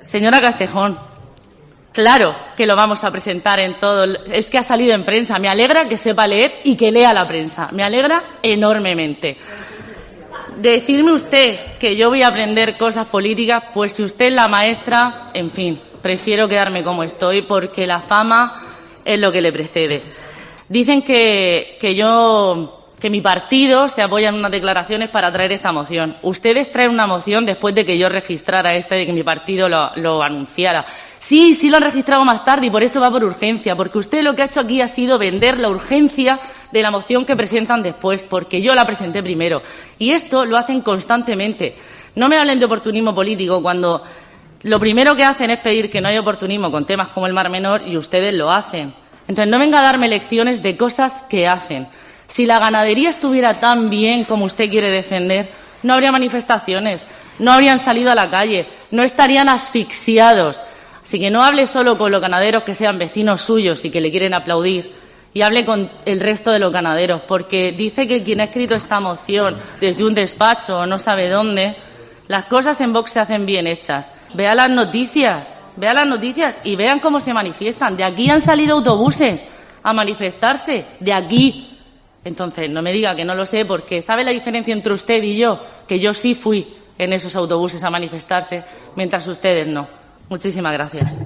Señora Castejón, claro que lo vamos a presentar en todo. Es que ha salido en prensa. Me alegra que sepa leer y que lea la prensa. Me alegra enormemente. Decirme usted que yo voy a aprender cosas políticas, pues si usted es la maestra, en fin, prefiero quedarme como estoy porque la fama es lo que le precede. Dicen que, que yo que mi partido se apoya en unas declaraciones para traer esta moción. Ustedes traen una moción después de que yo registrara esta y de que mi partido lo, anunciara. Sí, sí lo han registrado más tarde y por eso va por urgencia, porque usted lo que ha hecho aquí ha sido vender la urgencia de la moción que presentan después, porque yo la presenté primero. Y esto lo hacen constantemente. No me hablen de oportunismo político cuando lo primero que hacen es pedir que no haya oportunismo con temas como el Mar Menor y ustedes lo hacen. Entonces, no venga a darme lecciones de cosas que hacen. Si la ganadería estuviera tan bien como usted quiere defender, no habría manifestaciones, no habrían salido a la calle, no estarían asfixiados. Así que no hable solo con los ganaderos que sean vecinos suyos y que le quieren aplaudir, y hable con el resto de los ganaderos, porque dice que quien ha escrito esta moción desde un despacho o no sabe dónde, las cosas en Vox se hacen bien hechas. Vea las noticias, vea las noticias y vean cómo se manifiestan. De aquí han salido autobuses a manifestarse, de aquí. Entonces, no me diga que no lo sé, porque ¿sabe la diferencia entre usted y yo? Que yo sí fui en esos autobuses a manifestarse, mientras ustedes no. Muchísimas gracias.